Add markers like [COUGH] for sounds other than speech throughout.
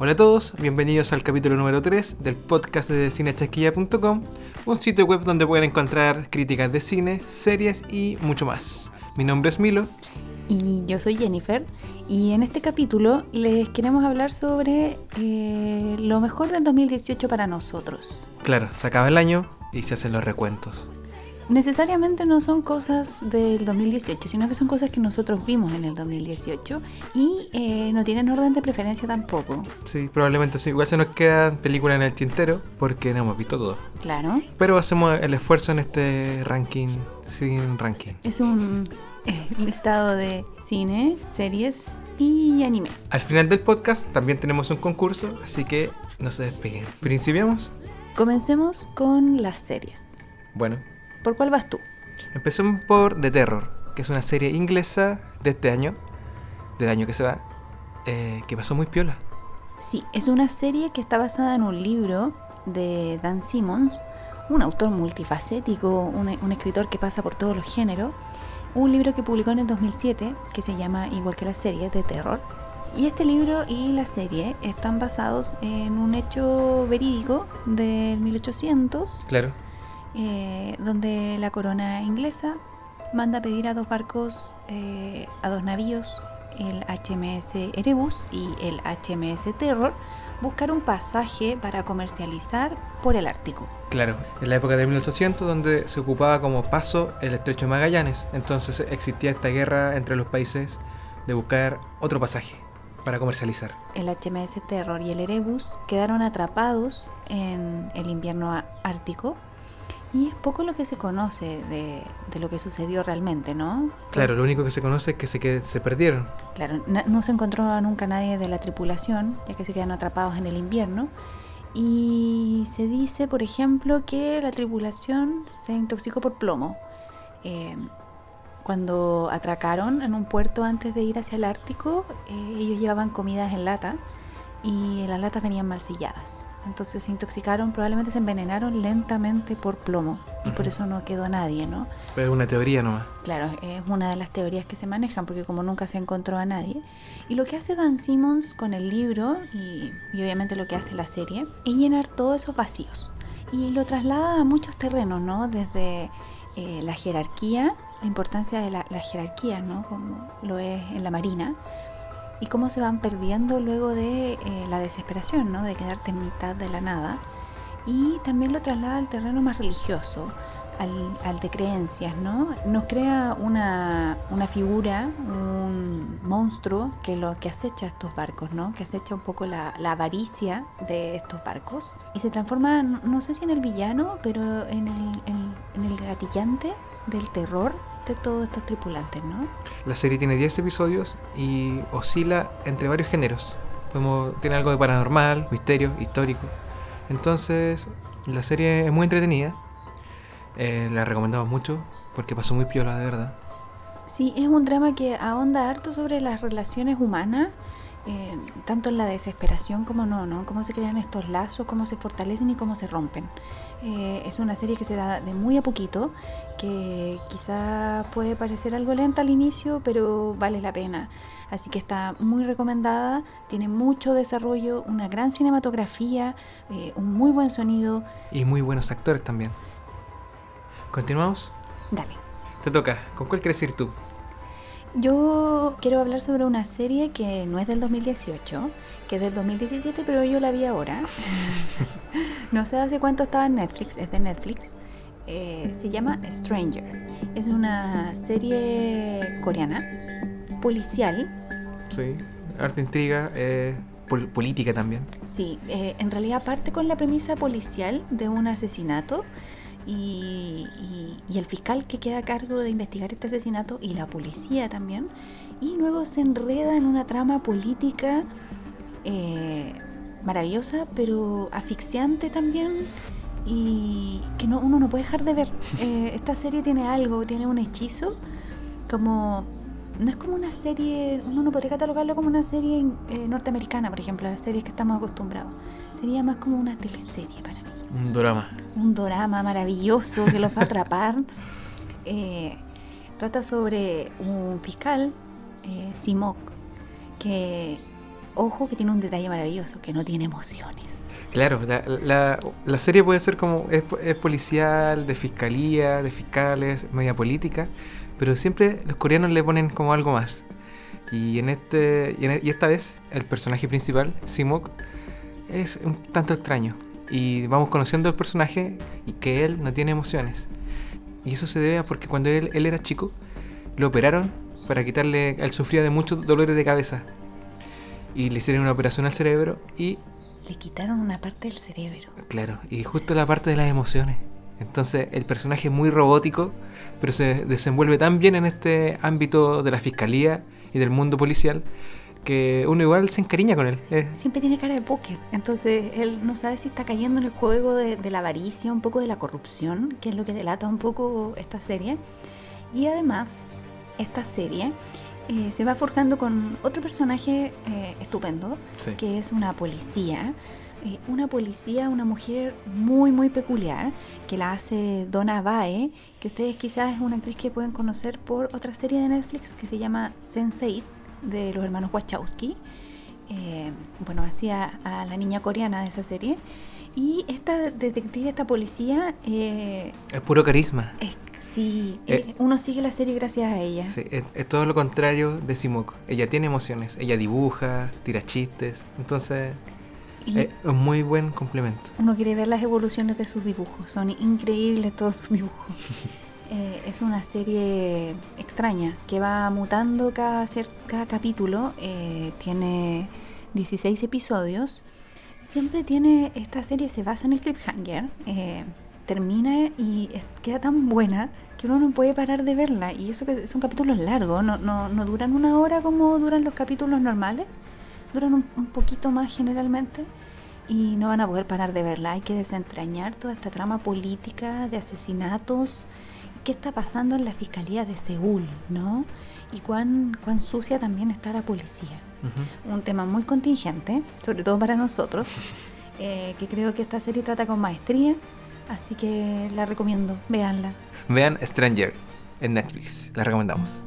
Hola a todos, bienvenidos al capítulo número 3 del podcast de cinechasquilla.com, un sitio web donde pueden encontrar críticas de cine, series y mucho más. Mi nombre es Milo. Y yo soy Jennifer. Y en este capítulo les queremos hablar sobre eh, lo mejor del 2018 para nosotros. Claro, se acaba el año y se hacen los recuentos necesariamente no son cosas del 2018, sino que son cosas que nosotros vimos en el 2018 y eh, no tienen orden de preferencia tampoco. Sí, probablemente sí. Igual se nos quedan películas en el tintero porque no hemos visto todo. Claro. Pero hacemos el esfuerzo en este ranking sin ranking. Es un eh, listado de cine, series y anime. Al final del podcast también tenemos un concurso, así que no se despeguen. ¿Principiamos? Comencemos con las series. Bueno, ¿Por cuál vas tú? Empecemos por The Terror, que es una serie inglesa de este año, del año que se va, eh, que pasó muy piola. Sí, es una serie que está basada en un libro de Dan Simmons, un autor multifacético, un, un escritor que pasa por todos los géneros. Un libro que publicó en el 2007 que se llama igual que la serie, The Terror. Y este libro y la serie están basados en un hecho verídico del 1800. Claro eh, donde la corona inglesa manda a pedir a dos barcos, eh, a dos navíos, el HMS Erebus y el HMS Terror, buscar un pasaje para comercializar por el Ártico. Claro, en la época de 1800 donde se ocupaba como paso el estrecho de Magallanes, entonces existía esta guerra entre los países de buscar otro pasaje para comercializar. El HMS Terror y el Erebus quedaron atrapados en el invierno ártico y es poco lo que se conoce de, lo que sucedió realmente, ¿no? Claro, lo único que se conoce es que se, que se perdieron. Claro, no se encontró nunca nadie de la tripulación, ya que se quedaron atrapados en el invierno. Y se dice, por ejemplo, que la tripulación se intoxicó por plomo. Eh, cuando atracaron en un puerto antes de ir hacia el Ártico, eh, ellos llevaban comidas en lata y las latas venían mal selladas. Entonces se intoxicaron, probablemente se envenenaron lentamente por plomo y por eso no quedó nadie, ¿no? es una teoría nomás. Claro, es una de las teorías que se manejan porque como nunca se encontró a nadie. Y lo que hace Dan Simmons con el libro y, obviamente lo que hace la serie es llenar todos esos vacíos y lo traslada a muchos terrenos, ¿no? Desde eh, la jerarquía, la importancia de la, la jerarquía, ¿no? Como lo es en la marina y cómo se van perdiendo luego de eh, la desesperación, ¿no? de quedarte en mitad de la nada. Y también lo traslada al terreno más religioso, al, de creencias, ¿no? Nos crea una, figura, un monstruo que lo que acecha estos barcos, ¿no? Que acecha un poco la, avaricia de estos barcos. Y se transforma, no, sé si en el villano, pero en el, en el gatillante del terror todos estos tripulantes, ¿no? La serie tiene 10 episodios y oscila entre varios géneros. tiene algo de paranormal, misterio, histórico. Entonces, la serie es muy entretenida. Eh, la recomendamos mucho porque pasó muy piola, de verdad. Sí, es un drama que ahonda harto sobre las relaciones humanas eh, tanto en la desesperación como no, ¿no? Cómo se crean estos lazos, cómo se fortalecen y cómo se rompen. Eh, es una serie que se da de muy a poquito, que quizá puede parecer algo lenta al inicio, pero vale la pena. Así que está muy recomendada, tiene mucho desarrollo, una gran cinematografía, eh, un muy buen sonido. Y muy buenos actores también. ¿Continuamos? Dale. Te toca. ¿Con cuál quieres ir tú? Yo quiero hablar sobre una serie que no es del 2018, que es del 2017, pero yo la vi ahora. [LAUGHS] no sé hace cuánto estaba en Netflix, es de Netflix. Eh, se llama Stranger. Es una serie coreana, policial. Sí, arte intriga, eh, política también. Sí, eh, en realidad parte con la premisa policial de un asesinato y, el fiscal que queda a cargo de investigar este asesinato y la policía también. Y luego se enreda en una trama política eh, maravillosa, pero asfixiante también y que no, uno no puede dejar de ver. [LAUGHS] Eh, esta serie tiene algo, tiene un hechizo, como no es como una serie, uno no podría catalogarlo como una serie eh, norteamericana, por ejemplo, las series que estamos acostumbrados. Sería más como una teleserie para mí. Un drama. Un drama maravilloso que los va a atrapar. [LAUGHS] Eh, trata sobre un fiscal, eh, Simok, que ojo que tiene un detalle maravilloso, que no tiene emociones. Claro, la, la, la serie puede ser como es, es policial, de fiscalía, de fiscales, media política, pero siempre los coreanos le ponen como algo más. Y en este y, en- e, y esta vez el personaje principal, Simok, es un tanto extraño. Y vamos conociendo al personaje y que él no tiene emociones. Y eso se debe a porque cuando él, él era chico, lo operaron para quitarle. Él sufría de muchos dolores de cabeza. Y le hicieron una operación al cerebro y Le quitaron una parte del cerebro. Claro, y justo la parte de las emociones. Entonces el personaje es muy robótico, pero se desenvuelve tan bien en este ámbito de la fiscalía y del mundo policial que uno igual se encariña con él. Eh, Siempre tiene cara de póker. Entonces él no sabe si está cayendo en el juego de, de la avaricia, un poco de la corrupción, que es lo que delata un poco esta serie. Y además, esta serie eh, se va forjando con otro personaje eh, estupendo, sí. que es una policía. eh, una policía, una mujer muy, muy peculiar, que la hace Donna Bae, que ustedes quizás es una actriz que pueden conocer por otra serie de Netflix que se llama Sense8, de los hermanos Wachowski. Eh, bueno, hacía a la niña coreana de esa serie. Y esta detective, esta policía, eh, Es puro carisma. es, sí, Eh. eh, uno sigue la serie gracias a ella. Sí, es, es todo lo contrario de Simoko. Ella tiene emociones, ella dibuja, tira chistes. Entonces Y es un muy buen complemento. uno quiere ver las evoluciones de sus dibujos. Son increíbles todos sus dibujos. [LAUGHS] Eh, es una serie extraña que va mutando cada, cada capítulo. eh, tiene 16 episodios. Siempre tiene, esta serie se basa en el cliffhanger. eh, termina y queda tan buena que uno no puede parar de verla. Y eso que son capítulos largos, no, no, no duran una hora como duran los capítulos normales. Duran un, un poquito más generalmente y no van a poder parar de verla. Hay que desentrañar toda esta trama política de asesinatos. ¿Qué está pasando en la fiscalía de Seúl, no? Y cuán, cuán sucia también está la policía. Un tema muy contingente, sobre todo para nosotros, [LAUGHS] eh, que creo que esta serie trata con maestría. Así que la recomiendo, véanla. Vean Stranger en Netflix, la recomendamos.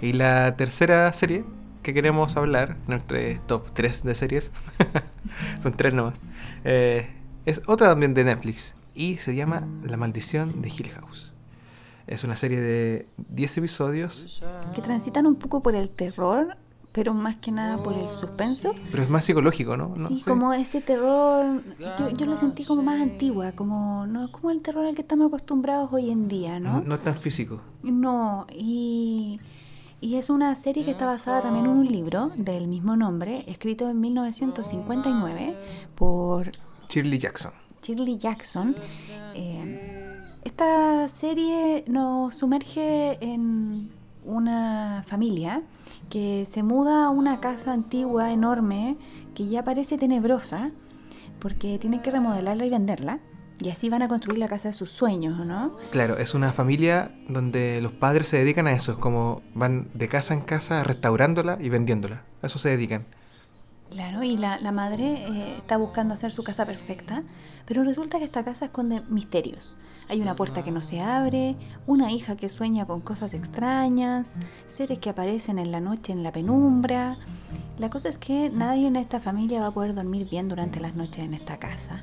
Y la tercera serie que queremos hablar, nuestro top 3 de series, [LAUGHS] son tres nomás, eh, es otra también de Netflix y se llama La maldición de Hill House. Es una serie de 10 episodios, Que transitan un poco por el terror, pero más que nada por el suspenso. pero es más psicológico, ¿no? No Sí, sé. como ese terror, yo, yo lo sentí como más antigua, como no es como el terror al que estamos acostumbrados hoy en día, no, ¿no? no tan físico. No, y, y es una serie que está basada también en un libro del mismo nombre, escrito en 1959 por Shirley Jackson. Shirley Jackson. Eh, esta serie nos sumerge en una familia que se muda a una casa antigua, enorme, que ya parece tenebrosa, porque tienen que remodelarla y venderla. Y así van a construir la casa de sus sueños, ¿no? Claro, es una familia donde los padres se dedican a eso, como van de casa en casa restaurándola y vendiéndola. A eso se dedican. Claro, y la, la madre eh, está buscando hacer su casa perfecta, pero resulta que esta casa esconde misterios. Hay una puerta que no se abre, una hija que sueña con cosas extrañas, seres que aparecen en la noche en la penumbra. La cosa es que nadie en esta familia va a poder dormir bien durante las noches en esta casa.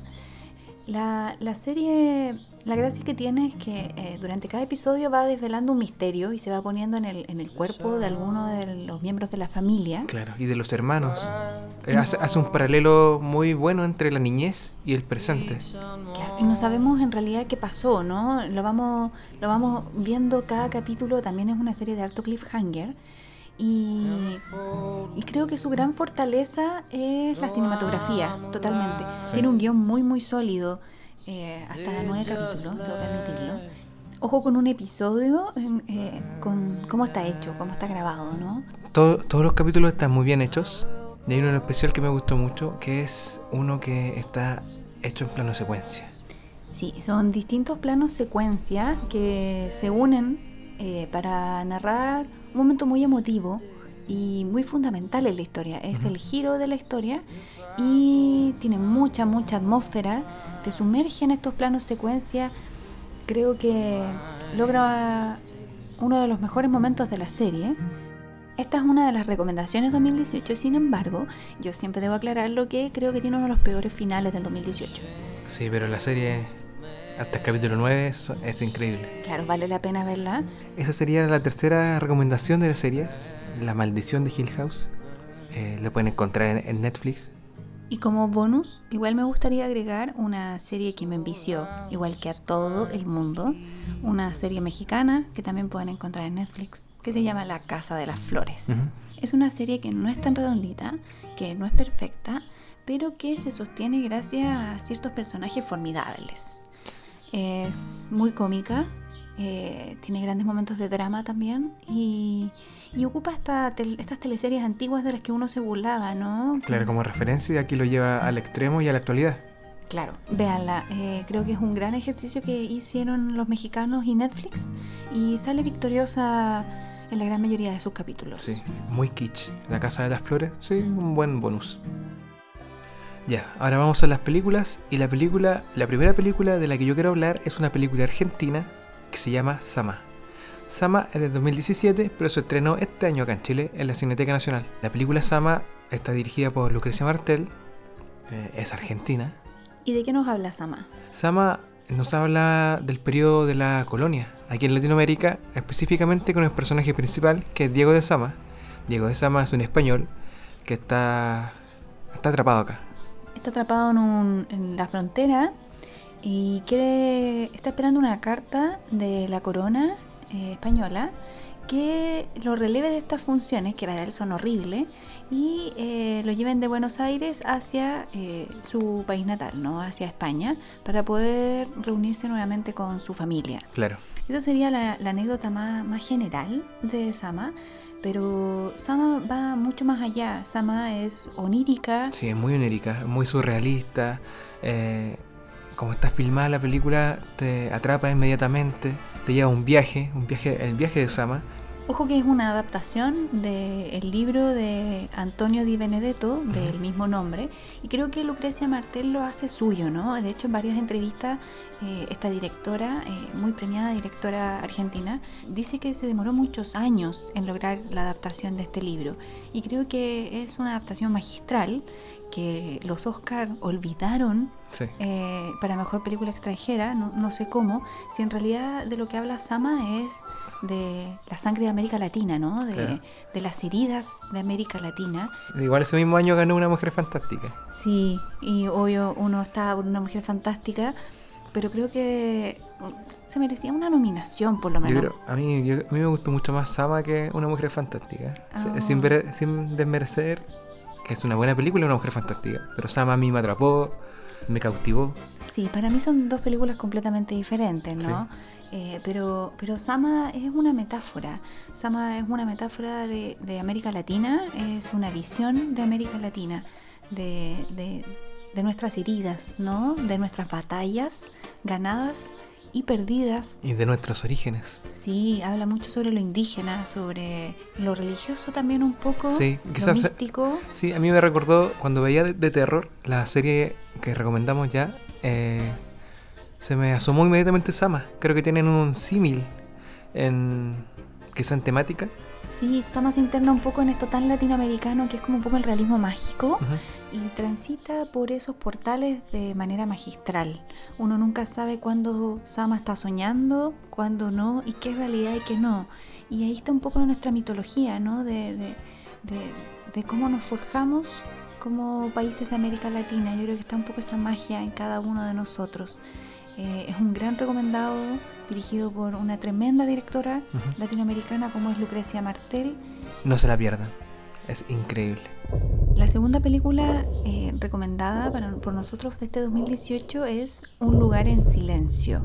La, la serie, la gracia que tiene es que eh, durante cada episodio va desvelando un misterio y se va poniendo en el, en el cuerpo de alguno de los miembros de la familia. Claro, y de los hermanos. Eh, hace, hace un paralelo muy bueno entre la niñez y el presente. Claro, y no sabemos en realidad qué pasó, ¿no? Lo vamos, lo vamos viendo cada capítulo, también es una serie de alto cliffhanger. Y, y creo que su gran fortaleza es la cinematografía, totalmente. Tiene un guion muy, muy sólido, eh, hasta nueve capítulos, tengo que admitirlo. Ojo con un episodio, eh, con cómo está hecho, cómo está grabado, ¿no? Todo- todos los capítulos están muy bien hechos. Y hay uno en especial que me gustó mucho, que es uno que está hecho en plano secuencia. Sí, son distintos planos secuencia que se unen eh, para narrar un momento muy emotivo y muy fundamental en la historia. Es Ujú. el giro de la historia y tiene mucha, mucha atmósfera. Te sumerge en estos planos secuencia. Creo que logra uno de los mejores momentos de la serie. Esta es una de las recomendaciones 2018, sin embargo, yo siempre debo aclarar lo que creo que tiene uno de los peores finales del 2018. Sí, pero la serie hasta el capítulo 9 es, es increíble. Claro, vale la pena verla. Esa sería la tercera recomendación de la serie, La maldición de Hill House. Eh, la pueden encontrar en, en Netflix. Y como bonus, igual me gustaría agregar una serie que me envició, igual que a todo el mundo, una serie mexicana que también pueden encontrar en Netflix, que se llama La Casa de las Flores. Es una serie que no es tan redondita, que no es perfecta, pero que se sostiene gracias a ciertos personajes formidables. Es muy cómica, eh, tiene grandes momentos de drama también y, y ocupa esta tel- estas teleseries antiguas de las que uno se burlaba, ¿no? Claro, como referencia, aquí lo lleva al extremo y a la actualidad. Claro, véanla. eh, creo que es un gran ejercicio que hicieron los mexicanos y Netflix y sale victoriosa en la gran mayoría de sus capítulos. Sí, muy kitsch. La Casa de las Flores, sí, un buen bonus. Ya, ahora vamos a las películas. Y la película, la primera película de la que yo quiero hablar es una película argentina que se llama Sama. Sama es de 2017, pero se estrenó este año acá en Chile, en la Cineteca Nacional. La película Sama está dirigida por Lucrecia Martel, eh, es argentina. ¿Y de qué nos habla Sama? Sama nos habla del periodo de la colonia, aquí en Latinoamérica, específicamente con el personaje principal, que es Diego de Sama. Diego de Sama es un español que está, está atrapado acá. Está atrapado en, un- en la frontera y quiere, está esperando una carta de la corona eh, española que lo releve de estas funciones, que para él son horribles, y eh, lo lleven de Buenos Aires hacia eh, su país natal, ¿no? hacia España, para poder reunirse nuevamente con su familia. Claro. Esa sería la, la anécdota más, más general de Sama, pero Sama va mucho más allá. Sama es onírica, Sí, es muy onírica, muy surrealista. eh, como está filmada la película, te atrapa inmediatamente, te lleva a un viaje, un viaje, el viaje de Sama. Ojo que es una adaptación del libro de Antonio Di Benedetto, del mismo nombre, y creo que Lucrecia Martel lo hace suyo, ¿no? De hecho, en varias entrevistas, eh, esta directora, eh, muy premiada directora argentina, dice que se demoró muchos años en lograr la adaptación de este libro, y creo que es una adaptación magistral que los Oscar olvidaron Sí. eh, para mejor película extranjera, no, no sé cómo, si en realidad de lo que habla Sama es de la sangre de América Latina, ¿no? De, Claro. de las heridas de América Latina. Igual ese mismo año ganó una mujer fantástica. Sí, y obvio uno está por una mujer fantástica, pero creo que mm, se merecía una nominación por lo Yo menos. creo, a, mí, yo- a mí me gustó mucho más Sama que Una Mujer Fantástica. Ah. Sin, sin desmerecer que es una buena película, Una Mujer Fantástica. Pero Sama a mí me atrapó, me cautivó. Sí, para mí son dos películas completamente diferentes, ¿no? Eh, pero, pero Sama es una metáfora. Sama es una metáfora de, de América Latina, es una visión de América Latina, de, de- de nuestras heridas, ¿no? De nuestras batallas ganadas y perdidas. Y de nuestros orígenes. Sí, habla mucho sobre lo indígena, sobre lo religioso también un poco, Sí, lo quizás- místico. Sí, a mí me recordó cuando veía de, de terror la serie que recomendamos ya. eh, se me asomó inmediatamente Sama. Creo que tienen un símil en quizá en temática. Sí, Sama se interna un poco en esto tan latinoamericano que es como un poco el realismo mágico. Y transita por esos portales de manera magistral. Uno nunca sabe cuándo Sama está soñando, cuándo no, y qué es realidad y qué no. Y ahí está un poco de nuestra mitología, ¿no? De, de- de- de cómo nos forjamos como países de América Latina. Yo creo que está un poco esa magia en cada uno de nosotros. Eh, es un gran recomendado, dirigido por una tremenda directora latinoamericana como es Lucrecia Martel. No se la pierdan. Es increíble. La segunda película eh, recomendada para, por nosotros de este 2018 es Un lugar en silencio.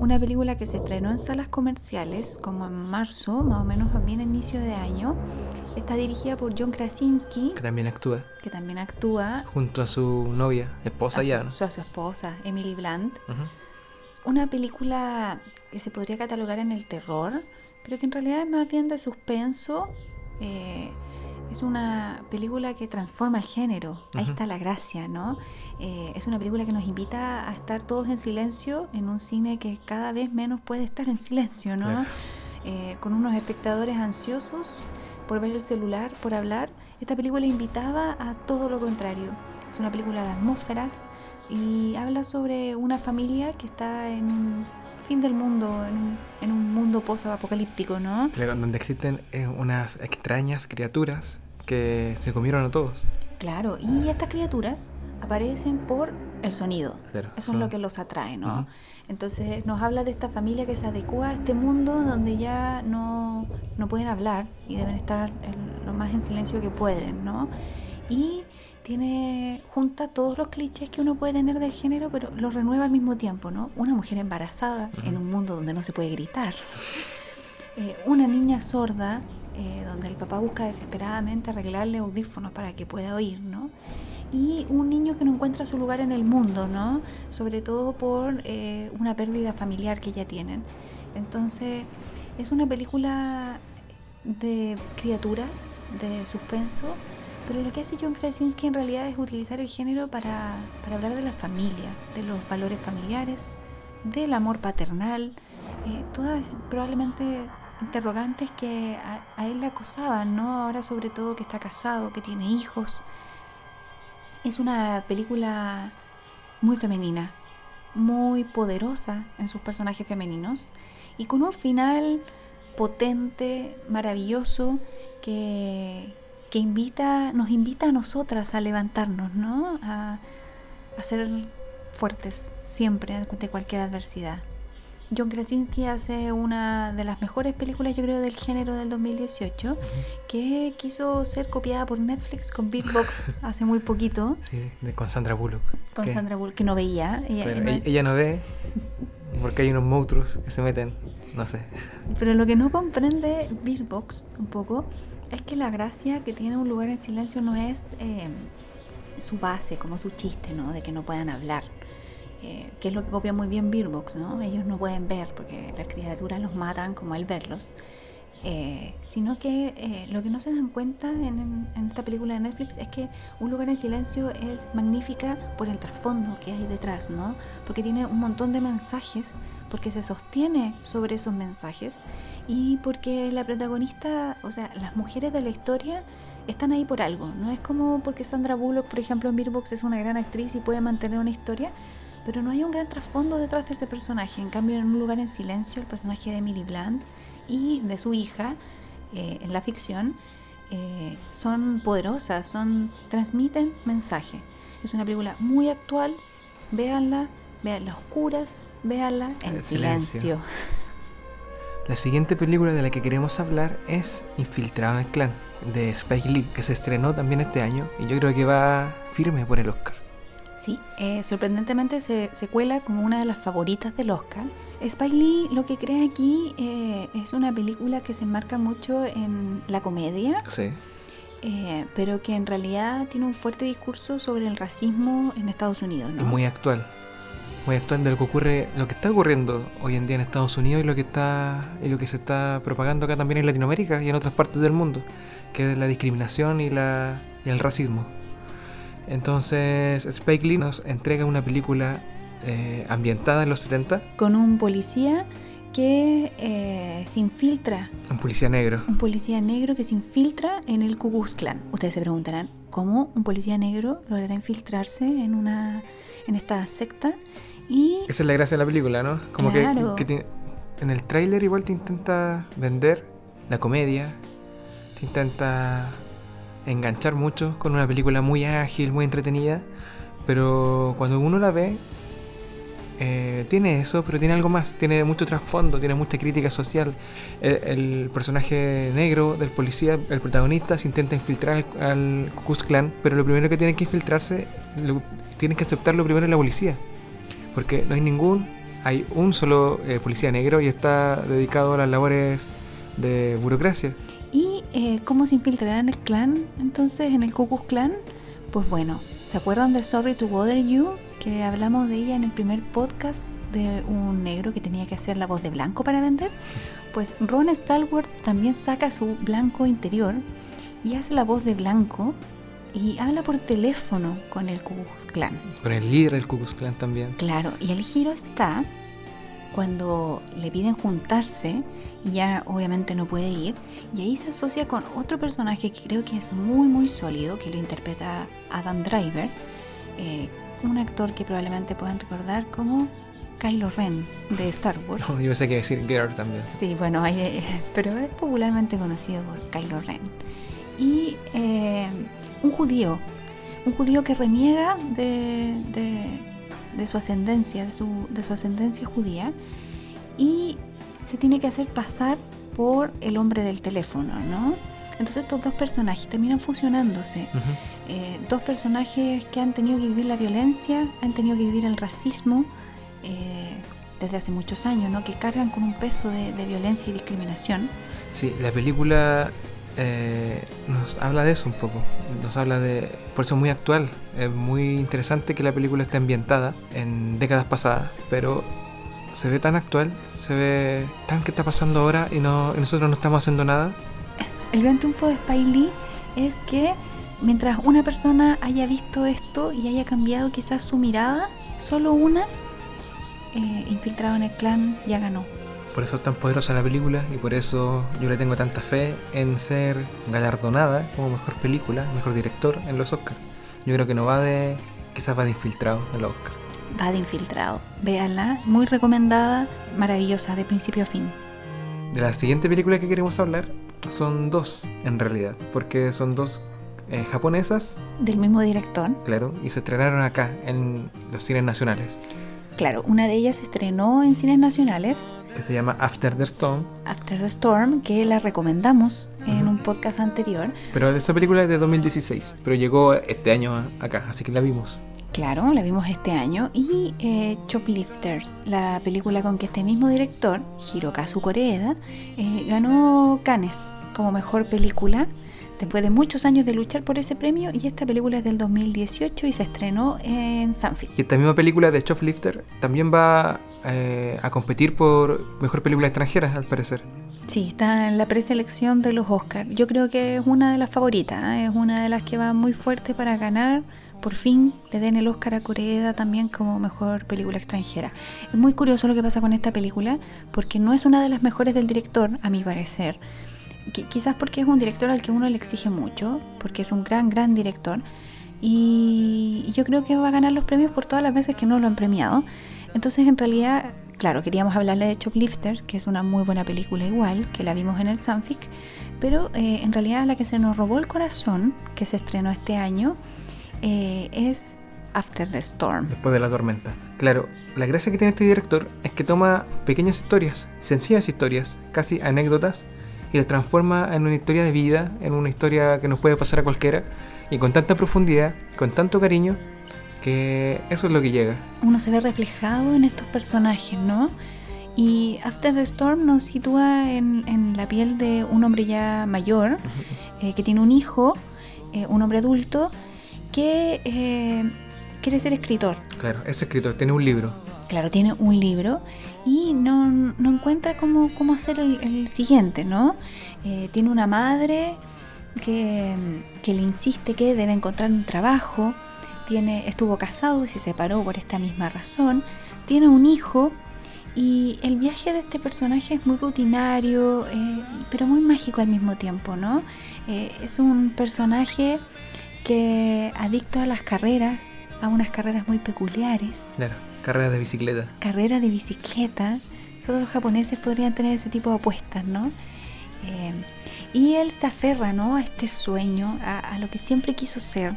Una película que se estrenó en salas comerciales como en marzo, más o menos a bien a inicio de año. Está dirigida por John Krasinski, Que también actúa que también actúa junto a su novia, esposa a su, ya. ¿no? su- a su esposa, Emily Blunt. Ujú. Una película que se podría catalogar en el terror, pero que en realidad es más bien de suspenso. eh, es una película que transforma el género. Ahí está la gracia, ¿no? Eh, es una película que nos invita a estar todos en silencio en un cine que cada vez menos puede estar en silencio, ¿no? Eh, con unos espectadores ansiosos, por ver el celular, por hablar. Esta película invitaba a todo lo contrario. Es una película de atmósferas y habla sobre una familia que está en un fin del mundo, en un, en un mundo post-apocalíptico, ¿no? Claro, donde existen eh, unas extrañas criaturas que se comieron a todos. Claro, y estas criaturas aparecen por el sonido. Claro, Eso son- es lo que los atrae, ¿no? Ujú. Entonces nos habla de esta familia que se adecua a este mundo donde ya no, no pueden hablar y deben estar en- lo más en silencio que pueden, ¿no? Y tiene junta todos los clichés que uno puede tener del género, pero los renueva al mismo tiempo, ¿no? Una mujer embarazada en un mundo donde no se puede gritar. Eh, una niña sorda, eh, donde el papá busca desesperadamente arreglarle audífonos para que pueda oír, ¿no? Y un niño que no encuentra su lugar en el mundo, ¿no? Sobre todo por eh, una pérdida familiar que ya tienen. Entonces, es una película de criaturas, de suspenso, pero lo que hace John Krasinski en realidad es utilizar el género para, para hablar de la familia, de los valores familiares, del amor paternal, eh, todas probablemente interrogantes que a, a él le acosaban, ¿no? Ahora sobre todo que está casado, que tiene hijos. Es una película muy femenina, muy poderosa en sus personajes femeninos y con un final potente, maravilloso, que, que invita, nos invita a nosotras a levantarnos, ¿no? A, a ser fuertes siempre ante cualquier adversidad. John Krasinski hace una de las mejores películas, yo creo, del género del 2018, que quiso ser copiada por Netflix con Beat Box [LAUGHS] hace muy poquito, Sí, de, con Sandra Bullock. con que- Sandra Bullock, que no veía. ella- pero no- ella, ella no ve porque hay unos monstruos que se meten, no sé. Pero lo que no comprende Beatbox un poco es que la gracia que tiene un lugar en silencio no es eh, su base, como su chiste, ¿no? De que no puedan hablar. Eh, que es lo que copia muy bien Beatbox, ¿no? Ellos no pueden ver porque las criaturas los matan como al verlos. Eh, sino que lo que no se dan cuenta en, en- en esta película de Netflix es que Un lugar en silencio es magnífica por el trasfondo que hay detrás, ¿no? Porque tiene un montón de mensajes, porque se sostiene sobre esos mensajes y porque la protagonista, o sea, las mujeres de la historia están ahí por algo. No es como porque Sandra Bullock, por ejemplo, en Beerbox es una gran actriz y puede mantener una historia, pero no hay un gran trasfondo detrás de ese personaje. En cambio, en un lugar en silencio, el personaje de Emily Blunt y de su hija eh, en la ficción eh, son poderosas, son transmiten mensaje. Es una película muy actual, véanla, véanla a oscuras, véanla en En silencio. silencio. La siguiente película de la que queremos hablar es Infiltrado en el Clan, de Spike Lee, que se estrenó también este año y yo creo que va firme por el Oscar. Sí, eh, sorprendentemente se, se cuela como una de las favoritas del Oscar. Spike Lee lo que crea aquí eh, es una película que se enmarca mucho en la comedia, Sí. eh, pero que en realidad tiene un fuerte discurso sobre el racismo en Estados Unidos. ¿no? Y muy actual. Muy actual de lo que ocurre, lo que está ocurriendo hoy en día en Estados Unidos y lo que está y lo que se está propagando acá también en Latinoamérica y en otras partes del mundo, que es la discriminación y la y el racismo. Entonces, Spike Lee nos entrega una película eh, ambientada en los 70, Con un policía que eh, se infiltra, un policía negro. un policía negro que se infiltra en el Ku Klux Klan. Ustedes se preguntarán, ¿cómo un policía negro logrará infiltrarse en, una, en esta secta? Y Esa es la gracia de la película, ¿no? Como que- Claro. que, te- en el tráiler igual te intenta vender la comedia, te intenta enganchar mucho con una película muy ágil, muy entretenida, pero cuando uno la ve, eh, tiene eso, pero tiene algo más, tiene mucho trasfondo, tiene mucha crítica social. El, el personaje negro del policía, el protagonista, se intenta infiltrar al, al Ku Klux Klan, pero lo primero que tiene que infiltrarse, lo, tienen que aceptarlo primero en la policía, porque no hay ningún, hay un solo eh, policía negro y está dedicado a las labores de burocracia. ¿Y eh, cómo se infiltrará en el clan? Entonces, en el Ku Klux Klan, pues bueno, ¿se acuerdan de Sorry to Bother You? Que hablamos de ella en el primer podcast de un negro que tenía que hacer la voz de blanco para vender. Pues Ron Stallworth también saca su blanco interior y hace la voz de blanco y habla por teléfono con el Ku Klux Klan. Con el líder del Ku Klux Klan también. Claro, y el giro está cuando le piden juntarse y ya obviamente no puede ir. Y ahí se asocia con otro personaje que creo que es muy muy sólido, que lo interpreta Adam Driver, eh, un actor que probablemente puedan recordar como Kylo Ren de Star [LAUGHS] Wars. yo pensé que decir Girl también. Sí, bueno, hay, [LAUGHS] pero es popularmente conocido por Kylo Ren. Y eh, un judío, un judío que reniega de, de, su ascendencia, de su, de su ascendencia judía, y se tiene que hacer pasar por el hombre del teléfono, ¿no? Entonces estos dos personajes terminan fusionándose. Eh, dos personajes que han tenido que vivir la violencia, han tenido que vivir el racismo eh, desde hace muchos años, ¿no? Que cargan con un peso de, violencia y discriminación. Sí, la película eh, nos habla de eso un poco. Nos habla de... Por eso es muy actual. Es muy interesante que la película esté ambientada en décadas pasadas, pero se ve tan actual, se ve tan que está pasando ahora y, no, nosotros no estamos haciendo nada. El gran triunfo de Spike Lee es que mientras una persona haya visto esto y haya cambiado quizás su mirada, solo una eh, infiltrado en el clan ya ganó. Por eso es tan poderosa la película y por eso yo le tengo tanta fe en ser galardonada como mejor película, mejor director en los Oscars. Yo creo que no va de, quizás va de infiltrado en los Oscars va de infiltrado. Véanla, muy recomendada, maravillosa, de principio a fin. De la siguiente película que queremos hablar son dos, en realidad, porque son dos eh, japonesas. Del mismo director. Claro, y se estrenaron acá, en los cines nacionales. Claro, una de ellas estrenó en cines nacionales. Que se llama After the Storm. After the Storm, que la recomendamos en un podcast anterior. Pero esta película es de 2016, pero llegó este año acá, así que la vimos. Claro, la vimos este año. Y eh, Choplifters, la película con que este mismo director, Hirokazu Koreeda, eh, ganó Cannes como mejor película después de muchos años de luchar por ese premio. Y esta película es del 2018 y se estrenó en Sanfield. Y esta misma película de Choplifter también va eh, a competir por mejor película extranjera, al parecer. Sí, está en la preselección de los Oscars. Yo creo que es una de las favoritas, es una de las que va muy fuerte para ganar por fin le den el Oscar a Corea también como mejor película extranjera. Es muy curioso lo que pasa con esta película porque no es una de las mejores del director, a mi parecer. Quizás porque es un director al que uno le exige mucho, porque es un gran, gran director. Y, yo creo que va a ganar los premios por todas las veces que no lo han premiado. Entonces, en realidad, claro, queríamos hablarle de Choplifter, que es una muy buena película igual, que la vimos en el Sanfic, pero eh, en realidad la que se nos robó el corazón, que se estrenó este año, eh, es After the Storm. Después de la tormenta. Claro, la gracia que tiene este director es que toma pequeñas historias, sencillas historias, casi anécdotas, y las transforma en una historia de vida, en una historia que nos puede pasar a cualquiera, y con tanta profundidad, con tanto cariño, que eso es lo que llega. Uno se ve reflejado en estos personajes, ¿no? Y After the Storm nos sitúa en, la piel de un hombre ya mayor, eh, que tiene un hijo, eh, un hombre adulto, que eh, quiere ser escritor. Claro, es escritor, tiene un libro. Claro, tiene un libro y no, no encuentra cómo, cómo hacer el, siguiente, ¿no? Eh, tiene una madre que, que, le insiste que debe encontrar un trabajo, tiene, estuvo casado y se separó por esta misma razón, tiene un hijo y el viaje de este personaje es muy rutinario, eh, pero muy mágico al mismo tiempo, ¿no? es un personaje que adicto a las carreras, a unas carreras muy peculiares. Claro, carreras de bicicleta. Carrera de bicicleta. Solo los japoneses podrían tener ese tipo de apuestas, ¿no? Eh, y él se aferra, ¿no? A este sueño, a, lo que siempre quiso ser.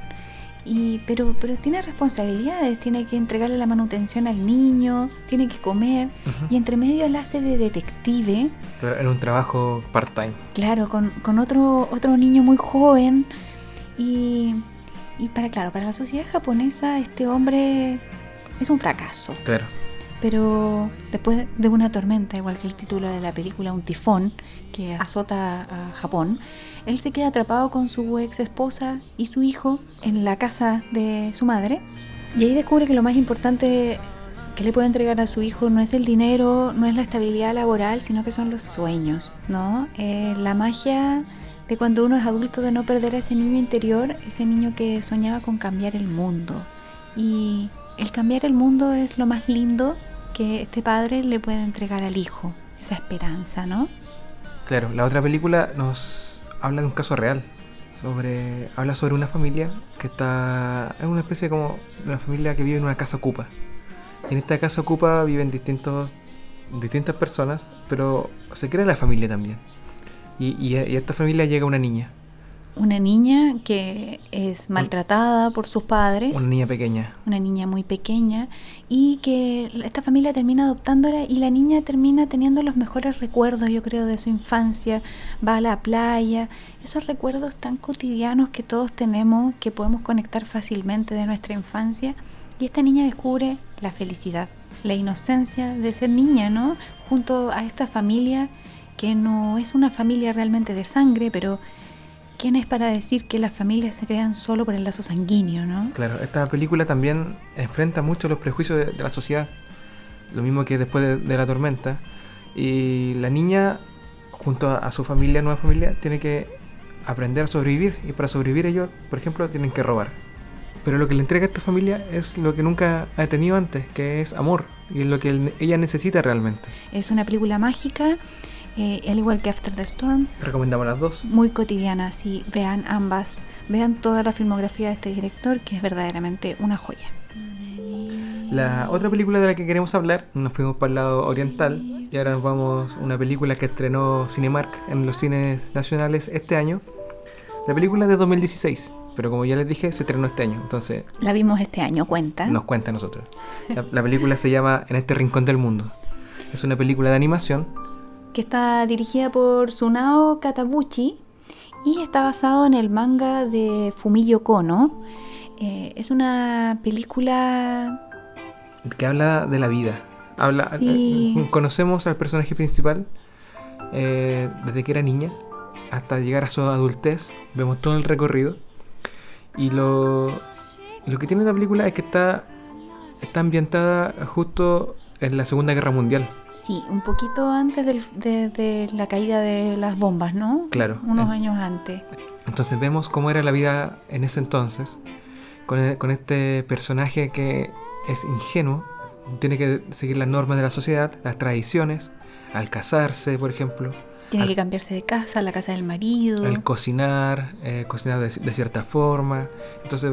Y, pero, pero tiene responsabilidades, tiene que entregarle la manutención al niño, tiene que comer, y entre medio él hace de detective. en un trabajo part-time. Claro, con, con, otro, otro niño muy joven, y, para, claro, para la sociedad japonesa este hombre es un fracaso. Claro. Pero después de una tormenta, igual que el título de la película, un tifón que azota a Japón, él se queda atrapado con su ex esposa y su hijo en la casa de su madre. Y ahí descubre que lo más importante que le puede entregar a su hijo no es el dinero, no es la estabilidad laboral, sino que son los sueños, ¿no? Eh, la magia de cuando uno es adulto, de no perder a ese niño interior, ese niño que soñaba con cambiar el mundo. Y el cambiar el mundo es lo más lindo que este padre le puede entregar al hijo, esa esperanza, ¿no? Claro, la otra película nos habla de un caso real. Sobre, habla sobre una familia que está. Es una especie como una familia que vive en una casa ocupa. En esta casa ocupa viven distintos, distintas personas, pero se crea la familia también. Y, y, y a esta familia llega una niña. Una niña que es maltratada por sus padres. Una niña pequeña. Una niña muy pequeña. Y que esta familia termina adoptándola y la niña termina teniendo los mejores recuerdos, yo creo, de su infancia. Va a la playa. Esos recuerdos tan cotidianos que todos tenemos, que podemos conectar fácilmente de nuestra infancia. Y esta niña descubre la felicidad, la inocencia de ser niña, ¿no? Junto a esta familia que no es una familia realmente de sangre, pero ¿quién es para decir que las familias se crean solo por el lazo sanguíneo, no? Claro, esta película también enfrenta mucho los prejuicios de, de la sociedad, lo mismo que después de, de, la tormenta. Y la niña, junto a, a, su familia, nueva familia, tiene que aprender a sobrevivir. Y para sobrevivir ellos, por ejemplo, tienen que robar. Pero lo que le entrega a esta familia es lo que nunca ha tenido antes, que es amor. Y es lo que ella necesita realmente. Es una película mágica eh, al igual que After the Storm. Recomendamos las dos. Muy cotidianas, sí, vean ambas, vean toda la filmografía de este director, que es verdaderamente una joya. La otra película de la que queremos hablar, nos fuimos para el lado oriental y ahora nos vamos a una película que estrenó Cinemark en los cines nacionales este año. La película de 2016, pero como ya les dije, se estrenó este año, entonces... La vimos este año, ¿cuenta? Nos cuenta a nosotros. La, la película se llama En este rincón del mundo. Es una película de animación que está dirigida por Tsunao Katabuchi y está basado en el manga de Fumillo Kono. Eh, es una película que habla de la vida. Habla, sí. eh, conocemos al personaje principal eh, desde que era niña hasta llegar a su adultez. Vemos todo el recorrido. Y lo, lo que tiene la película es que está, está ambientada justo en la Segunda Guerra Mundial. Sí, un poquito antes del, de, de, la caída de las bombas, ¿no? Claro. Unos años antes. Entonces vemos cómo era la vida en ese entonces, con, el, con este personaje que es ingenuo, tiene que seguir las normas de la sociedad, las tradiciones, al casarse, por ejemplo. Tiene al, que cambiarse de casa, la casa del marido. Al cocinar, eh, cocinar de, de cierta forma. Entonces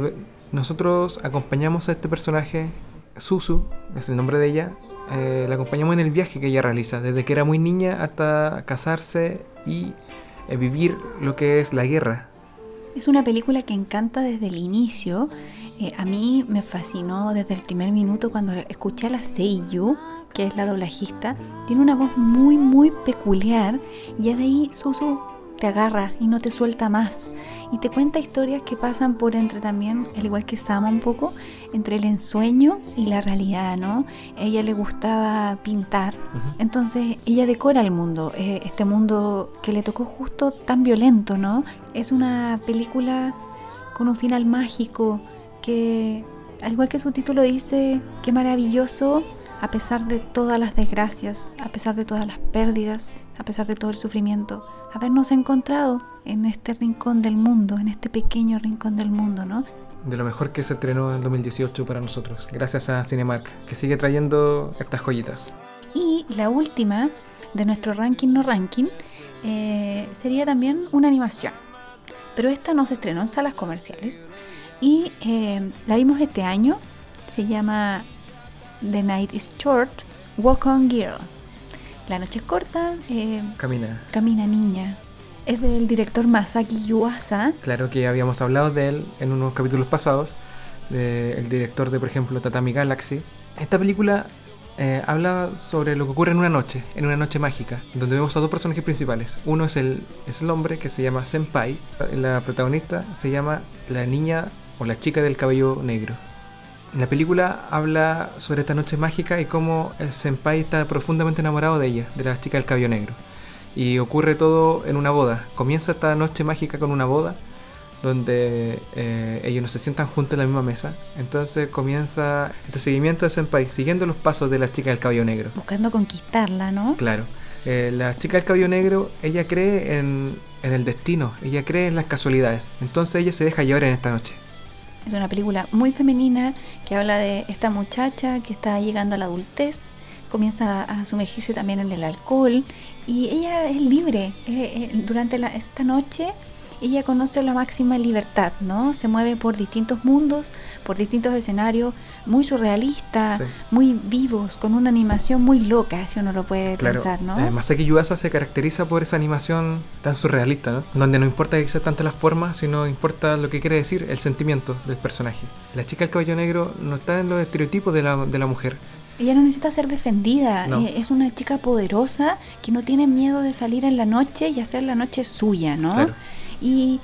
nosotros acompañamos a este personaje, Susu, es el nombre de ella, eh, la acompañamos en el viaje que ella realiza, desde que era muy niña hasta casarse y eh, vivir lo que es la guerra. Es una película que encanta desde el inicio. Eh, a mí me fascinó desde el primer minuto cuando escuché a la Seiyu, que es la doblajista. Tiene una voz muy, muy peculiar. Y ya de ahí Susu te agarra y no te suelta más. Y te cuenta historias que pasan por entre también, al igual que Sama un poco, entre el ensueño y la realidad, ¿no? A ella le gustaba pintar, uh -huh. entonces ella decora el mundo, eh, este mundo que le tocó justo tan violento, ¿no? Es una película con un final mágico que, al igual que su título dice, qué maravilloso a pesar de todas las desgracias, a pesar de todas las pérdidas, a pesar de todo el sufrimiento, habernos encontrado en este rincón del mundo, en este pequeño rincón del mundo, ¿no? De lo mejor que se estrenó en el 2018 para nosotros, gracias a Cinemark, que sigue trayendo estas joyitas. Y la última de nuestro ranking no ranking eh, sería también una animación, pero esta no se estrenó en salas comerciales y eh, la vimos este año, se llama The Night is Short, Walk on Girl. La noche es corta. Eh, camina. Camina niña. Es del director Masaki Yuasa. Claro que habíamos hablado de él en unos capítulos pasados. De, el director de, por ejemplo, Tatami Galaxy. Esta película eh, habla sobre lo que ocurre en una noche, en una noche mágica, donde vemos a dos personajes principales. Uno es el, es el hombre que se llama Senpai. La protagonista se llama la niña o la chica del cabello negro. La película habla sobre esta noche mágica y cómo el senpai está profundamente enamorado de ella, de la chica del cabello negro. Y ocurre todo en una boda. Comienza esta noche mágica con una boda donde eh, ellos no se sientan juntos en la misma mesa. Entonces comienza este seguimiento de senpai, siguiendo los pasos de la chica del cabello negro. Buscando conquistarla, ¿no? Claro. Eh, la chica del cabello negro, ella cree en, en el destino, ella cree en las casualidades. Entonces ella se deja llevar en esta noche. Es una película muy femenina que habla de esta muchacha que está llegando a la adultez, comienza a sumergirse también en el alcohol y ella es libre. Eh, eh, durante esta noche ella conoce la máxima libertad, ¿no? Se mueve por distintos mundos, por distintos escenarios, muy surrealistas, muy vivos, con una animación muy loca, si uno lo puede pensar, ¿no? Eh, Masaki Yuasa se caracteriza por esa animación tan surrealista, ¿no? Donde no importa que sea tanto las formas, sino importa lo que quiere decir, el sentimiento del personaje. La chica del caballo negro no está en los estereotipos de la, de la mujer. Ella no necesita ser defendida, eh, es una chica poderosa que no tiene miedo de salir en la noche y hacer la noche suya, ¿no? Y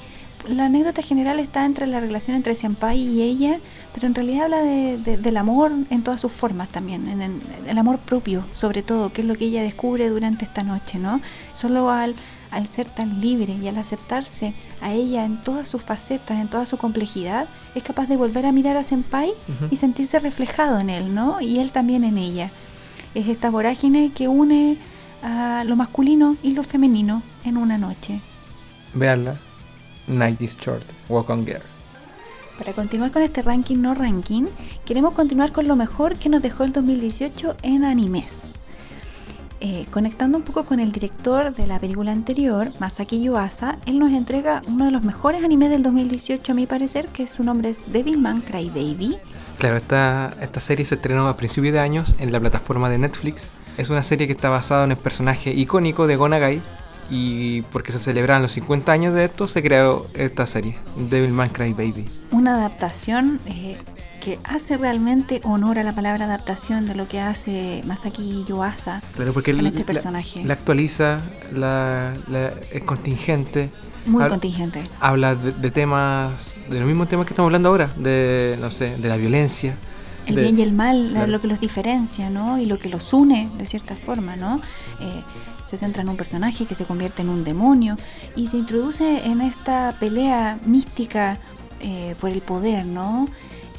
la anécdota general está entre la relación entre Senpai y ella, pero en realidad habla de, del amor en todas sus formas también, en, el amor propio, sobre todo, que es lo que ella descubre durante esta noche, ¿no? Solo al, al ser tan libre y al aceptarse a ella en todas sus facetas, en toda su complejidad, es capaz de volver a mirar a Senpai y sentirse reflejado en él, ¿no? Y él también en ella. Es esta vorágine que une a lo masculino y lo femenino en una noche. Veanla. Night is Short, Walk on Girl. Para continuar con este ranking no ranking, queremos continuar con lo mejor que nos dejó el 2018 en animes. Eh, conectando un poco con el director de la película anterior, Masaki Yuasa, él nos entrega uno de los mejores animes del 2018 a mi parecer, que su nombre es Devilman Crybaby. Claro, esta, esta serie se estrenó a principios de años en la plataforma de Netflix. Es una serie que está basada en el personaje icónico de Gonagai, y porque se celebran los 50 años de esto, se creó esta serie, Devilman Crybaby. Una adaptación eh, que hace realmente honor a la palabra adaptación de lo que hace Masaki Yuasa claro, porque con este personaje. La, actualiza, la, es contingente. Muy contingente. Habla de, temas, de los mismos temas que estamos hablando ahora, de, no sé, de la violencia. El bien y el mal, lo que los diferencia, ¿no? Y lo que los une, de cierta forma, ¿no? Eh, se centra en un personaje que se convierte en un demonio y se introduce en esta pelea mística eh, por el poder, ¿no?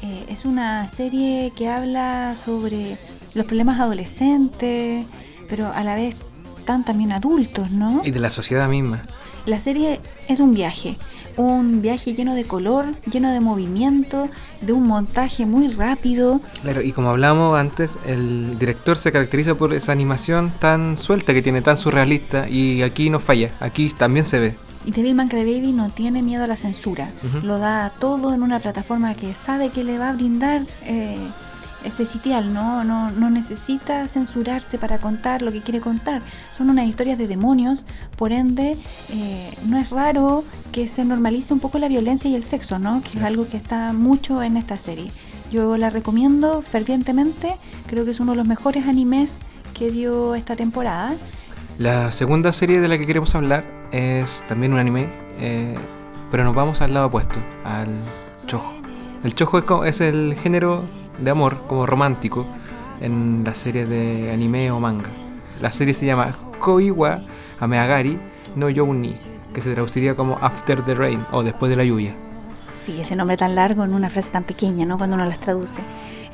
Eh, es una serie que habla sobre los problemas adolescentes, pero a la vez tan también adultos, ¿no? Y de la sociedad misma. La serie es un viaje, un viaje lleno de color, lleno de movimiento, de un montaje muy rápido. Claro, y como hablamos antes, el director se caracteriza por esa animación tan suelta que tiene, tan surrealista, y aquí no falla, aquí también se ve. Y Devilman Crybaby no tiene miedo a la censura, lo da todo en una plataforma que sabe que le va a brindar... Eh, ese sitial, ¿no? No, no necesita censurarse para contar lo que quiere contar. Son unas historias de demonios, por ende, eh, no es raro que se normalice un poco la violencia y el sexo, ¿no? Que es algo que está mucho en esta serie. Yo la recomiendo fervientemente, creo que es uno de los mejores animes que dio esta temporada. La segunda serie de la que queremos hablar es también un anime, eh, pero nos vamos al lado opuesto, al chojo. El chojo es el género de amor como romántico en la serie de anime o manga. La serie se llama Koiwa Ameagari no Youni, que se traduciría como After the Rain o Después de la lluvia. Sí, ese nombre tan largo en una frase tan pequeña, ¿no? Cuando uno las traduce.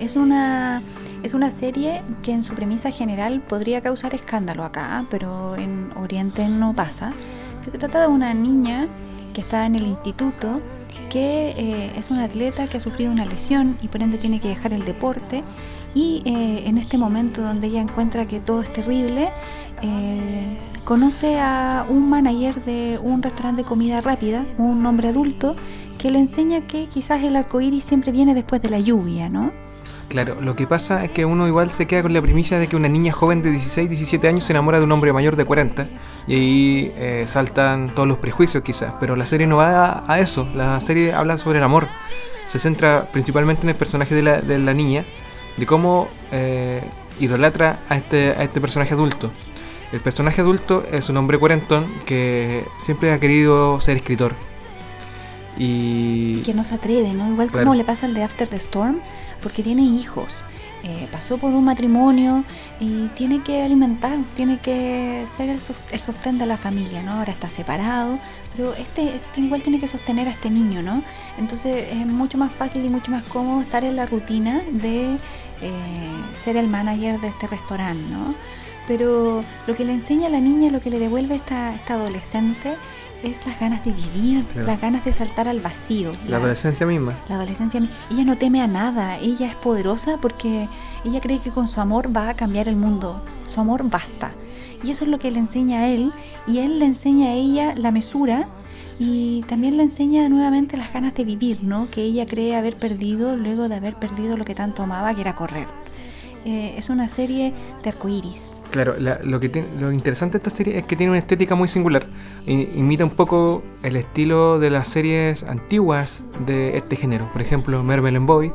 Es una, es una serie que en su premisa general podría causar escándalo acá, pero en Oriente no pasa. Que se trata de una niña que está en el instituto que eh, es una atleta que ha sufrido una lesión y por ende tiene que dejar el deporte y eh, en este momento donde ella encuentra que todo es terrible, eh, conoce a un manager de un restaurante de comida rápida, un hombre adulto, que le enseña que quizás el arco iris siempre viene después de la lluvia, ¿no? Claro, lo que pasa es que uno igual se queda con la primicia de que una niña joven de 16, 17 años se enamora de un hombre mayor de 40 y ahí eh, saltan todos los prejuicios quizás, pero la serie no va a, eso, la serie habla sobre el amor, se centra principalmente en el personaje de la, de la niña, de cómo eh, idolatra a este, a este personaje adulto. El personaje adulto es un hombre cuarentón que siempre ha querido ser escritor. Y que no se atreve, ¿no? Igual como le pasa al de After the Storm, porque tiene hijos. Eh, pasó por un matrimonio y tiene que alimentar, tiene que ser el, sostén de la familia, ¿no? Ahora está separado, pero este, este, igual tiene que sostener a este niño, ¿no? Entonces es mucho más fácil y mucho más cómodo estar en la rutina de eh, ser el manager de este restaurante, ¿no? Pero lo que le enseña a la niña, lo que le devuelve esta, esta adolescente, es las ganas de vivir, Claro. las ganas de saltar al vacío. La adolescencia misma. la adolescencia, ella no teme a nada, ella es poderosa porque ella cree que con su amor va a cambiar el mundo, su amor basta. Y eso es lo que le enseña a él, y él le enseña a ella la mesura y también le enseña nuevamente las ganas de vivir, ¿no? Que ella cree haber perdido luego de haber perdido lo que tanto amaba, que era correr. Eh, es una serie de arcoíris. Claro, la- lo, que lo interesante de esta serie es que tiene una estética muy singular. I- imita un poco el estilo de las series antiguas de este género. Por ejemplo, Mermelin Boy,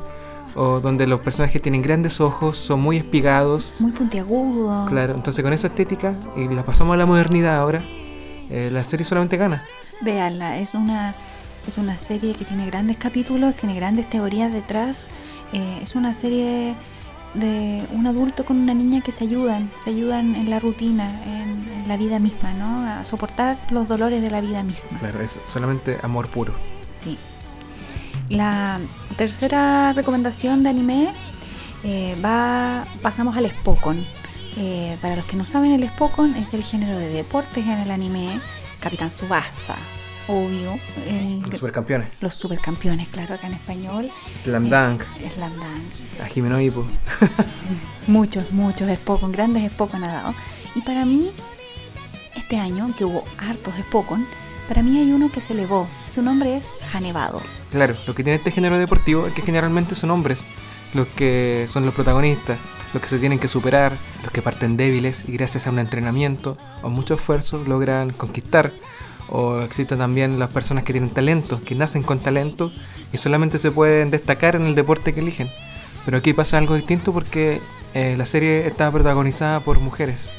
o donde los personajes tienen grandes ojos, son muy espigados. Muy puntiagudo. Claro, entonces con esa estética y la pasamos a la modernidad ahora, eh, la serie solamente gana. Véanla, es una, es una serie que tiene grandes capítulos, tiene grandes teorías detrás. eh, es una serie de un adulto con una niña que se ayudan, se ayudan en la rutina, en, en la vida misma, ¿no? A soportar los dolores de la vida misma. Claro, es solamente amor puro. Sí. La tercera recomendación de anime eh, va, pasamos al Spokon. Eh, para los que no saben, el Spokon es el género de deportes en el anime. Capitán Subasa, obvio. el- Los supercampeones. los supercampeones, claro, acá en español. Slam Eh, Dunk, Slam Dunk. a Jimeno Hippo. [LAUGHS] Muchos, muchos Spokon, grandes Spokon ha dado. Y para mí, este año, que hubo hartos Spokon, para mí hay uno que se elevó. Su nombre es Hanevado. Claro, lo que tiene este género deportivo es que generalmente son hombres los que son los protagonistas, los que se tienen que superar, los que parten débiles y gracias a un entrenamiento o mucho esfuerzo logran conquistar. O existen también las personas que tienen talento, que nacen con talento y solamente se pueden destacar en el deporte que eligen. Pero aquí pasa algo distinto porque eh, la serie está protagonizada por mujeres.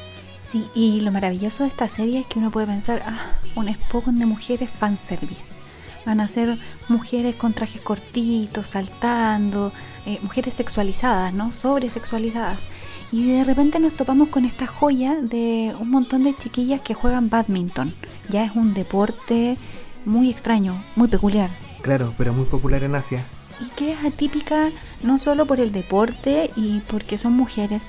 Sí, y lo maravilloso de esta serie es que uno puede pensar, ah, un Spokon de mujeres fanservice. Van a ser mujeres con trajes cortitos, saltando, eh, mujeres sexualizadas, ¿no? Sobresexualizadas. Y de repente nos topamos con esta joya de un montón de chiquillas que juegan badminton. Ya es un deporte muy extraño, muy peculiar. Claro, pero muy popular en Asia. y que es atípica no solo por el deporte y porque son mujeres,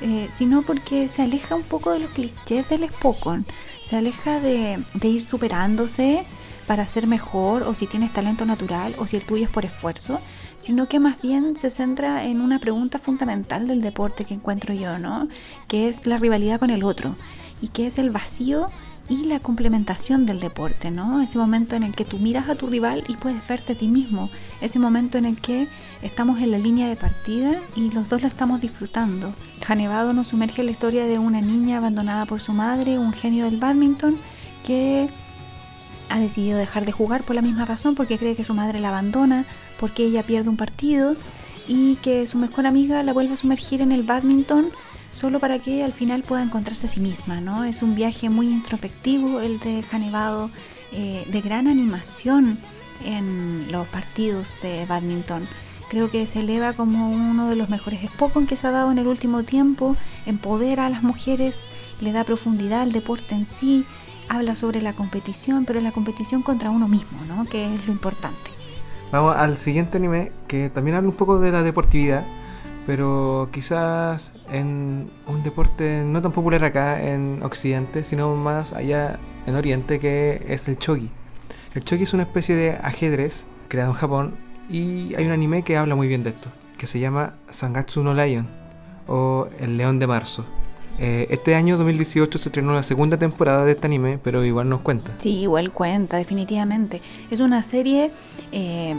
eh, sino porque se aleja un poco de los clichés del Spokon, se aleja de, de ir superándose para ser mejor o si tienes talento natural o si el tuyo es por esfuerzo, sino que más bien se centra en una pregunta fundamental del deporte que encuentro yo, ¿no? Que es la rivalidad con el otro y que es el vacío y la complementación del deporte, ¿no? Ese momento en el que tú miras a tu rival y puedes verte a ti mismo, ese momento en el que estamos en la línea de partida y los dos lo estamos disfrutando. Hanevado nos sumerge en la historia de una niña abandonada por su madre, un genio del badminton, que ha decidido dejar de jugar por la misma razón, porque cree que su madre la abandona, porque ella pierde un partido y que su mejor amiga la vuelve a sumergir en el badminton solo para que al final pueda encontrarse a sí misma, ¿no? Es un viaje muy introspectivo el de Hanevado, eh, de gran animación en los partidos de badminton. Creo que se eleva como uno de los mejores Spokon que se ha dado en el último tiempo, empodera a las mujeres, le da profundidad al deporte en sí, habla sobre la competición, pero la competición contra uno mismo, ¿no? Que es lo importante. Vamos al siguiente anime que también habla un poco de la deportividad, pero quizás en un deporte no tan popular acá en Occidente, sino más allá en Oriente, que es el shogi. El shogi es una especie de ajedrez creado en Japón y hay un anime que habla muy bien de esto, que se llama Sangatsu no Lion o El León de Marzo. Eh, este año 2018 se estrenó la segunda temporada de este anime, pero igual nos cuenta. Sí, igual cuenta, definitivamente. Es una serie eh,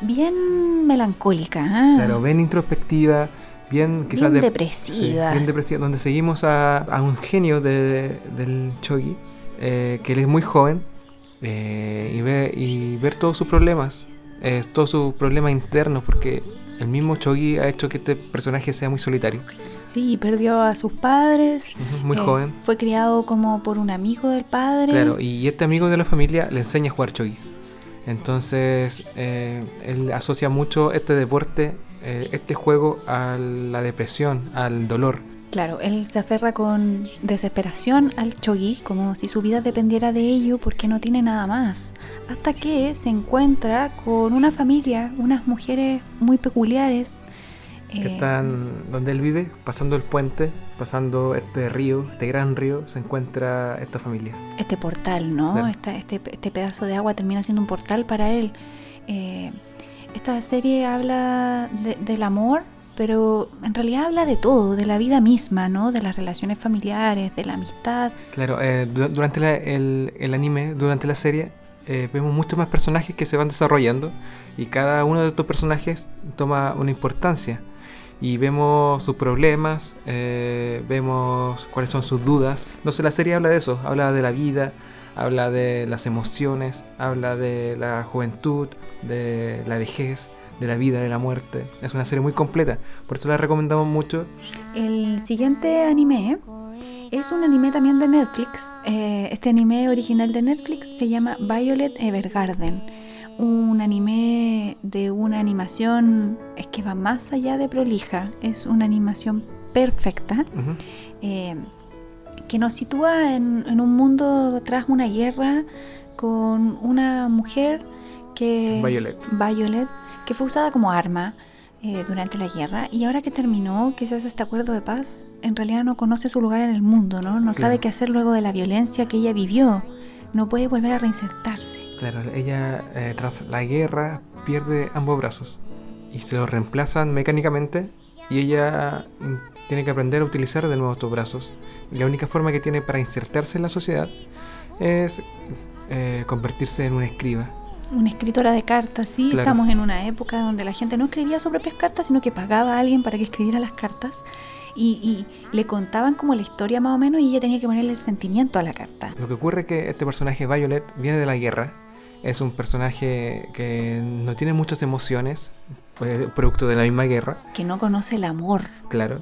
bien melancólica. ¿ah? Claro, bien introspectiva, bien quizás Bien de- depresiva. sí, bien depresiva, donde seguimos a, a un genio de- del Chogi, eh, que él es muy joven, eh, y, ve, y ver todos sus problemas, eh, todos sus problemas internos, porque el mismo Chogi ha hecho que este personaje sea muy solitario, Sí, perdió a sus padres. Muy eh, joven. Fue criado como por un amigo del padre. Claro, y este amigo de la familia le enseña a jugar Chogi. Entonces, eh, él asocia mucho este deporte, eh, este juego a la depresión, al dolor. Claro, él se aferra con desesperación al chogi, como si su vida dependiera de ello porque no tiene nada más. Hasta que se encuentra con una familia, unas mujeres muy peculiares, Que Eh, están donde él vive, pasando el puente, pasando este río, este gran río, se encuentra esta familia. este portal, ¿no? Claro. Esta- este, este pedazo de agua termina siendo un portal para él. Eh, esta serie habla de- del amor, pero en realidad habla de todo, de la vida misma, ¿no? De las relaciones familiares, de la amistad. Claro, eh, du- durante la- el, anime, durante la serie, eh, vemos muchos más personajes que se van desarrollando y cada uno de estos personajes toma una importancia. Y vemos sus problemas, eh, vemos cuáles son sus dudas. Entonces la serie habla de eso, habla de la vida, habla de las emociones, habla de la juventud, de la vejez, de la vida, de la muerte. Es una serie muy completa, por eso la recomendamos mucho. El siguiente anime es un anime también de Netflix. Eh, este anime original de Netflix se llama Violet Evergarden. Un anime de una animación es que va más allá de prolija. Es una animación perfecta Ujú. eh, que nos sitúa en, en un mundo tras una guerra con una mujer que... Violet. Violet, que fue usada como arma eh, durante la guerra y ahora que terminó, que se hace este acuerdo de paz, en realidad no conoce su lugar en el mundo, ¿no? No sabe qué hacer luego de la violencia que ella vivió. No puede volver a reinsertarse. Claro, ella eh, tras la guerra pierde ambos brazos y se los reemplazan mecánicamente y ella mm, tiene que aprender a utilizar de nuevo estos brazos. Y la única forma que tiene para insertarse en la sociedad es eh, convertirse en una escriba. Una escritora de cartas, sí, Claro. estamos en una época donde la gente no escribía sus propias cartas, sino que pagaba a alguien para que escribiera las cartas y, y le contaban como la historia más o menos y ella tenía que ponerle el sentimiento a la carta. Lo que ocurre es que este personaje Violet viene de la guerra. Es un personaje que no tiene muchas emociones, pues, producto de la misma guerra. Que no conoce el amor. Claro.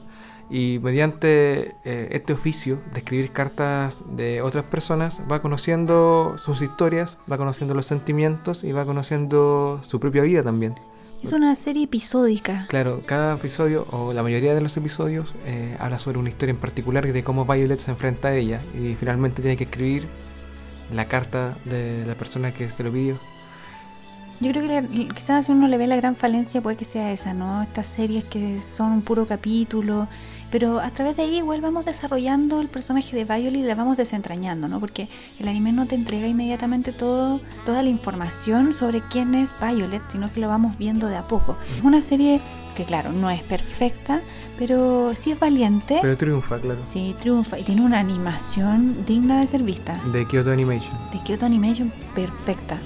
Y mediante eh, este oficio de escribir cartas de otras personas, va conociendo sus historias, va conociendo los sentimientos y va conociendo su propia vida también. Es una serie episódica. Claro, cada episodio, o la mayoría de los episodios, eh, habla sobre una historia en particular y de cómo Violet se enfrenta a ella. Y finalmente tiene que escribir la carta de la persona que se lo pidió. Yo creo que la- quizás si uno le ve la gran falencia puede que sea esa, ¿no? Estas series que son un puro capítulo, pero a través de ahí igual vamos desarrollando el personaje de Violet y la vamos desentrañando, ¿no? Porque el anime no te entrega inmediatamente todo, toda la información sobre quién es Violet, sino que lo vamos viendo de a poco. Es una serie que claro, no es perfecta, pero sí es valiente, Pero triunfa, claro. sí triunfa y tiene una animación digna de ser vista. De Kyoto Animation. De Kyoto Animation perfecta.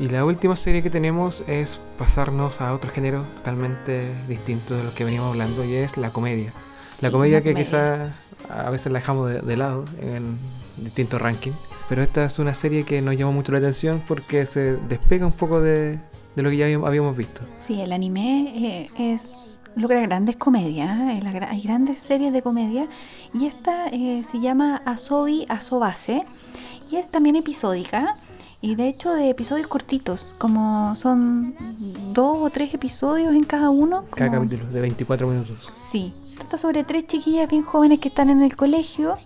Y la última serie que tenemos es pasarnos a otro género totalmente distinto de lo que veníamos hablando y es la comedia. La Sí, comedia que quizá a veces la dejamos de, de lado en distintos rankings. Pero esta es una serie que nos llamó mucho la atención porque se despega un poco de, de lo que ya habíamos- visto. Sí, el anime eh, es logra grandes comedias, ¿eh? Hay grandes series de comedia y esta eh, se llama Asobi Asobase y es también episódica y de hecho de episodios cortitos, como son dos o tres episodios en cada uno. Cada capítulo de 24 minutos. Sí, trata sobre tres chiquillas bien jóvenes que están en el colegio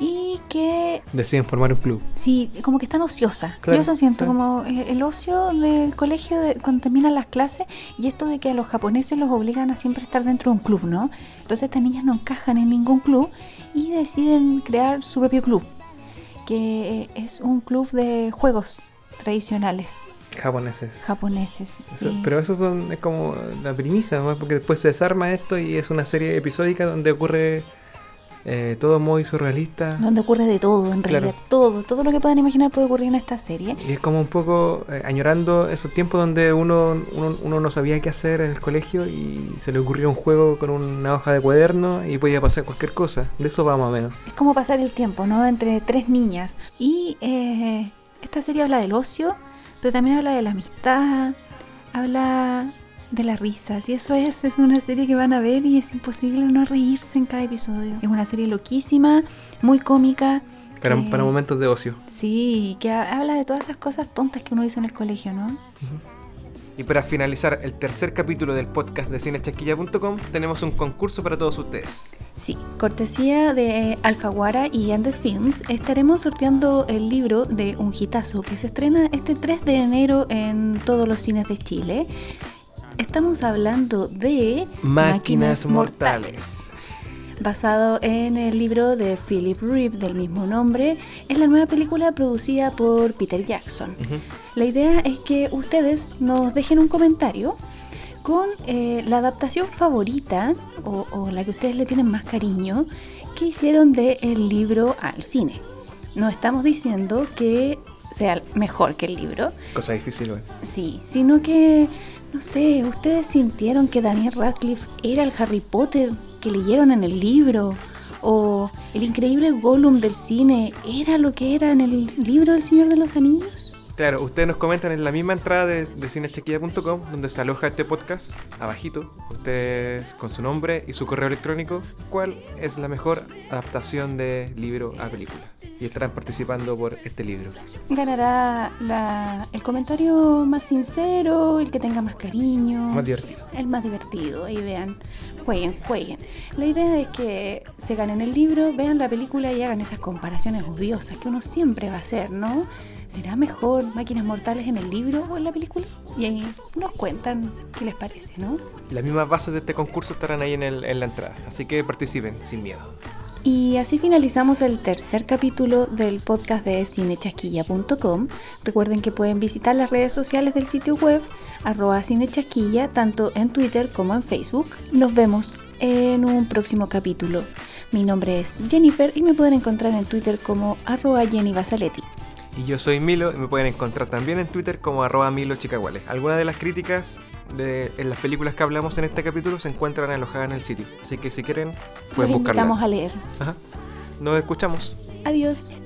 y que Deciden formar un club. Sí, como que están ociosas. Claro, Yo eso siento, sí. como eh, el ocio del colegio de- cuando terminan las clases y esto de que a los japoneses los obligan a siempre estar dentro de un club, ¿no? Entonces estas niñas no encajan en ningún club y deciden crear su propio club, que eh, es un club de juegos tradicionales Japoneses. japoneses. Eso- pero eso son, es como la ¿no? porque después se desarma esto y es una serie episódica donde ocurre eh, todo muy surrealista. Donde ocurre de todo, en Claro. realidad, todo, todo lo que puedan imaginar puede ocurrir en esta serie. Y es como un poco eh, añorando esos tiempos donde uno, uno, uno no sabía qué hacer en el colegio y se le ocurrió un juego con una hoja de cuaderno y podía pasar cualquier cosa. De eso va más o menos. Es como pasar el tiempo, ¿no? Entre tres niñas. Y eh, esta serie habla del ocio, pero también habla de la amistad, habla de las risas. Y eso es, es una serie que van a ver y es imposible no reírse en cada episodio. Es una serie loquísima, muy cómica. Para, que- para momentos de ocio. Sí, que ha- habla de todas esas cosas tontas que uno hizo en el colegio, ¿no? Y para finalizar el tercer capítulo del podcast de cinechasquilla.com tenemos un concurso para todos ustedes. Sí, cortesía de Alfaguara y Andes Films, estaremos sorteando el libro de Un Hitazo que se estrena este 3 de enero en todos los cines de Chile. Estamos hablando de Máquinas, Mortales. Basado en el libro de Philip Reeve del mismo nombre, es la nueva película producida por Peter Jackson. La idea es que ustedes nos dejen un comentario con eh, la adaptación favorita o, o la que ustedes le tienen más cariño que hicieron del libro al cine. No estamos diciendo que sea mejor que el libro, Cosa difícil, güey. sí, sino que, no sé, ustedes sintieron que Daniel Radcliffe era el Harry Potter que leyeron en el libro. O el increíble Gollum del cine era lo que era en el libro del Señor de los Anillos. Claro, ustedes nos comentan en la misma entrada de, de cinechequilla.com, donde se aloja este podcast, abajito, ustedes con su nombre y su correo electrónico, cuál es la mejor adaptación de libro a película. Y estarán participando por este libro. Ganará la- el comentario más sincero, el que tenga más cariño. Más divertido. El más divertido. Ahí vean, jueguen, jueguen. La idea es que se ganen el libro, vean la película y hagan esas comparaciones odiosas que uno siempre va a hacer, ¿no? ¿Será mejor Máquinas Mortales en el libro o en la película? Y ahí nos cuentan qué les parece, ¿no? Las mismas bases de este concurso estarán ahí en, el- en la entrada, así que participen sin miedo. Y así finalizamos el tercer capítulo del podcast de cinechasquilla.com. Recuerden que pueden visitar las redes sociales del sitio web arroba cinechasquilla tanto en Twitter como en Facebook. Nos vemos en un próximo capítulo. Mi nombre es Jennifer y me pueden encontrar en Twitter como arroba Jenny Basaletti. Y yo soy Milo y me pueden encontrar también en Twitter como arroba Milo Chicaguales. Algunas de las críticas de en las películas que hablamos en este capítulo se encuentran alojadas en el sitio. Así que si quieren, Los pueden invitamos buscarlas. a leer. Ajá. Nos escuchamos. Adiós.